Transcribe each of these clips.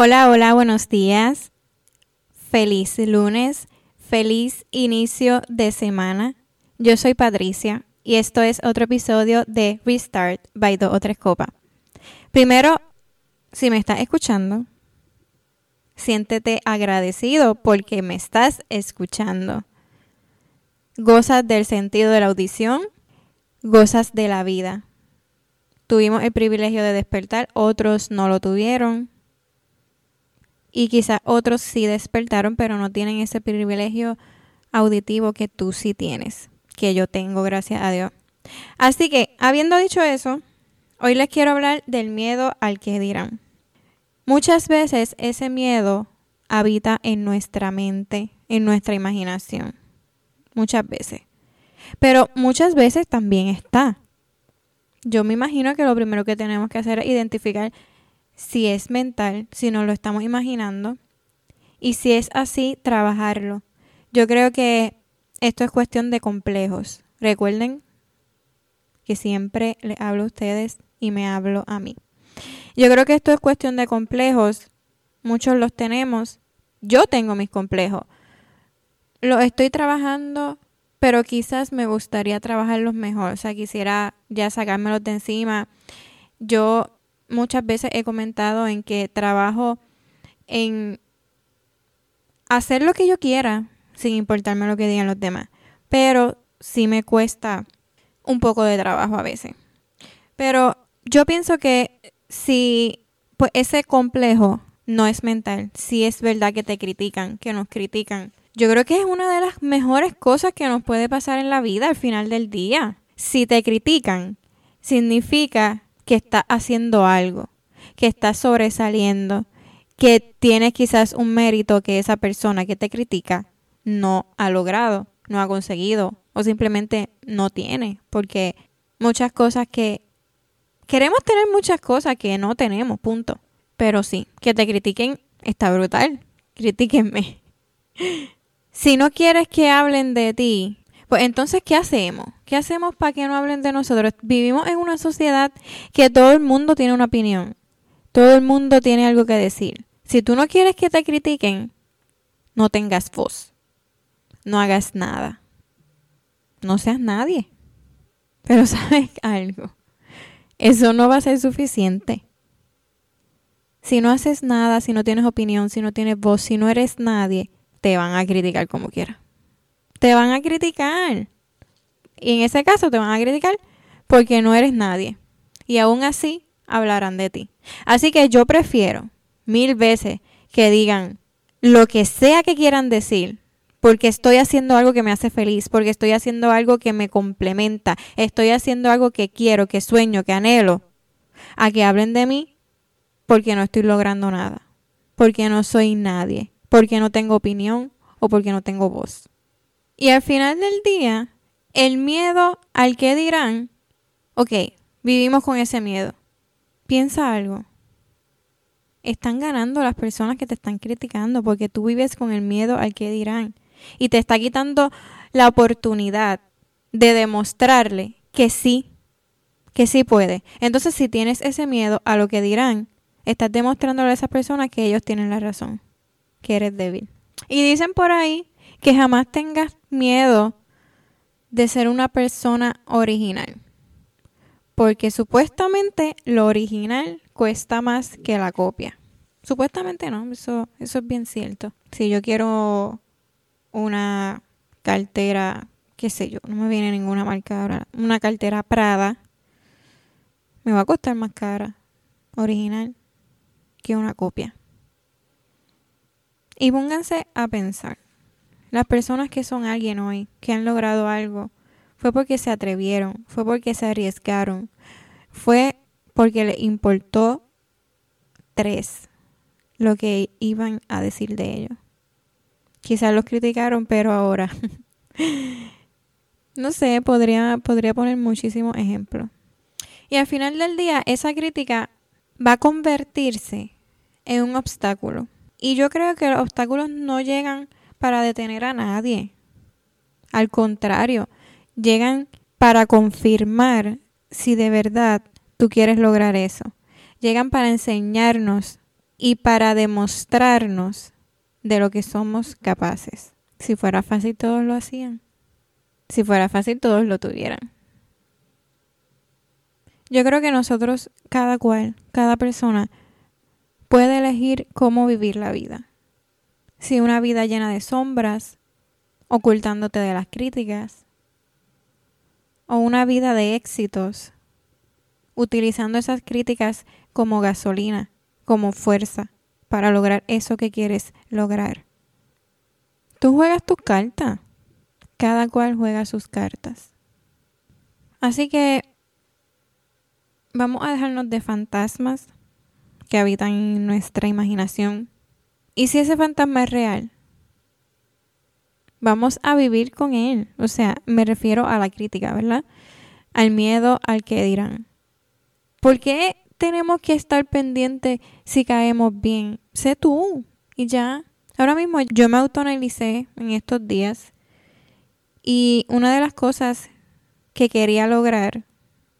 Hola, hola, buenos días. Feliz lunes, feliz inicio de semana. Yo soy Patricia y esto es otro episodio de Restart by Do o Tres Copas. Primero, si me estás escuchando, siéntete agradecido porque me estás escuchando. Gozas del sentido de la audición, gozas de la vida. Tuvimos el privilegio de despertar, otros no lo tuvieron y quizás otros sí despertaron, pero no tienen ese privilegio auditivo que tú sí tienes, que yo tengo, gracias a Dios. Así que, habiendo dicho eso, hoy les quiero hablar del miedo al que dirán. Muchas veces ese miedo habita en nuestra mente, en nuestra imaginación. Muchas veces. Pero muchas veces también está. Yo me imagino que lo primero que tenemos que hacer es identificar si es mental, si no lo estamos imaginando, y si es así, trabajarlo. Yo creo que esto es cuestión de complejos. Recuerden que siempre les hablo a ustedes y me hablo a mí. Yo creo que esto es cuestión de complejos. Muchos los tenemos. Yo tengo mis complejos. Los estoy trabajando, pero quizás me gustaría trabajarlos mejor. O sea, quisiera ya sacármelos de encima. Yo muchas veces he comentado en que trabajo en hacer lo que yo quiera sin importarme lo que digan los demás. Pero sí me cuesta un poco de trabajo a veces. Pero yo pienso que si pues ese complejo no es mental, si es verdad que te critican, que nos critican, yo creo que es una de las mejores cosas que nos puede pasar en la vida al final del día. Si te critican, significa que estás haciendo algo, que estás sobresaliendo, que tienes quizás un mérito que esa persona que te critica no ha logrado, no ha conseguido o simplemente no tiene, porque muchas cosas que queremos tener muchas cosas que no tenemos, punto. Pero sí, que te critiquen está brutal. Critíquenme. si no quieres que hablen de ti, pues entonces, ¿qué hacemos? ¿Qué hacemos para que no hablen de nosotros? Vivimos en una sociedad que todo el mundo tiene una opinión. Todo el mundo tiene algo que decir. Si tú no quieres que te critiquen, no tengas voz. No hagas nada. No seas nadie. Pero sabes algo. Eso no va a ser suficiente. Si no haces nada, si no tienes opinión, si no tienes voz, si no eres nadie, te van a criticar como quieras te van a criticar. Y en ese caso te van a criticar porque no eres nadie. Y aún así hablarán de ti. Así que yo prefiero mil veces que digan lo que sea que quieran decir, porque estoy haciendo algo que me hace feliz, porque estoy haciendo algo que me complementa, estoy haciendo algo que quiero, que sueño, que anhelo, a que hablen de mí porque no estoy logrando nada, porque no soy nadie, porque no tengo opinión o porque no tengo voz. Y al final del día, el miedo al que dirán, ok, vivimos con ese miedo. Piensa algo. Están ganando las personas que te están criticando porque tú vives con el miedo al que dirán. Y te está quitando la oportunidad de demostrarle que sí, que sí puede. Entonces, si tienes ese miedo a lo que dirán, estás demostrándole a esas personas que ellos tienen la razón, que eres débil. Y dicen por ahí que jamás tengas miedo de ser una persona original. Porque supuestamente lo original cuesta más que la copia. Supuestamente no, eso, es bien cierto. Si yo quiero una cartera, qué sé yo, no me viene ninguna marca ahora, una cartera Prada, me va a costar más cara original que una copia. Y pónganse a pensar. Las personas que son alguien hoy, que han logrado algo, fue porque se atrevieron, fue porque se arriesgaron, fue porque les importó tres lo que iban a decir de ellos. Quizás los criticaron, pero ahora, no sé, podría, podría poner muchísimos ejemplos. Y al final del día, esa crítica va a convertirse en un obstáculo. Y yo creo que los obstáculos no llegan para detener a nadie. Al contrario, llegan para confirmar si de verdad tú quieres lograr eso. Llegan para enseñarnos y para demostrarnos de lo que somos capaces. Si fuera fácil, todos lo hacían. Si fuera fácil, todos lo tuvieran. Yo creo que nosotros, cada cual, cada persona, puede elegir cómo vivir la vida. Si una vida llena de sombras, ocultándote de las críticas, o una vida de éxitos, utilizando esas críticas como gasolina, como fuerza para lograr eso que quieres lograr. Tú juegas tus cartas, cada cual juega sus cartas. Así que vamos a dejarnos de fantasmas que habitan en nuestra imaginación. Y si ese fantasma es real, vamos a vivir con él. O sea, me refiero a la crítica, ¿verdad? Al miedo al que dirán. ¿Por qué tenemos que estar pendientes si caemos bien? Sé tú y ya. Ahora mismo yo me autoanalicé en estos días y una de las cosas que quería lograr,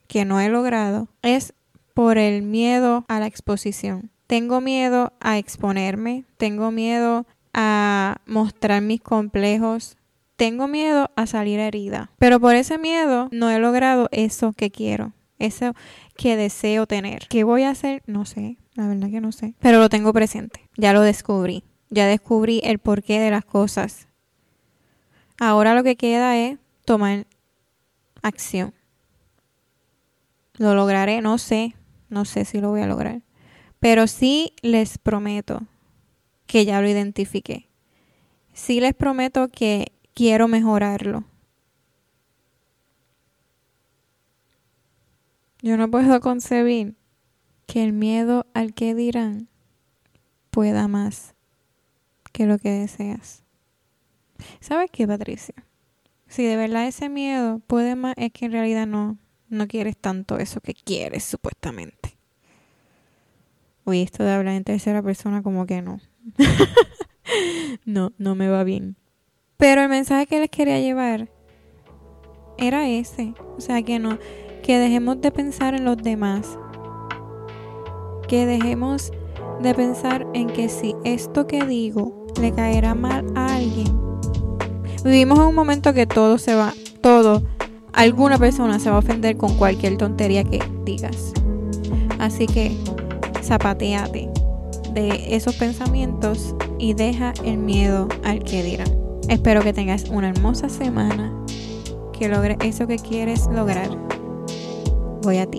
que no he logrado, es por el miedo a la exposición. Tengo miedo a exponerme, tengo miedo a mostrar mis complejos. Tengo miedo a salir herida. Pero por ese miedo no he logrado eso que quiero. Eso que deseo tener. ¿Qué voy a hacer? No sé. La verdad que no sé. Pero lo tengo presente. Ya lo descubrí. Ya descubrí el porqué de las cosas. Ahora lo que queda es tomar acción. ¿Lo lograré? No sé. No sé si lo voy a lograr. Pero sí les prometo que ya lo identifiqué. Sí les prometo que quiero mejorarlo. Yo no puedo concebir que el miedo al que dirán pueda más que lo que deseas. ¿Sabes qué, Patricia? Si de verdad ese miedo puede más, es que en realidad no, no quieres tanto eso que quieres, supuestamente. Uy, esto de hablar en tercera persona como que no. no, no me va bien. Pero el mensaje que les quería llevar era ese. O sea, que no, que dejemos de pensar en los demás. Que dejemos de pensar en que si esto que digo le caerá mal a alguien. Vivimos en un momento que todo se va, todo, alguna persona se va a ofender con cualquier tontería que digas. Así que zapateate de esos pensamientos y deja el miedo al que dirán. Espero que tengas una hermosa semana, que logres eso que quieres lograr. Voy a ti.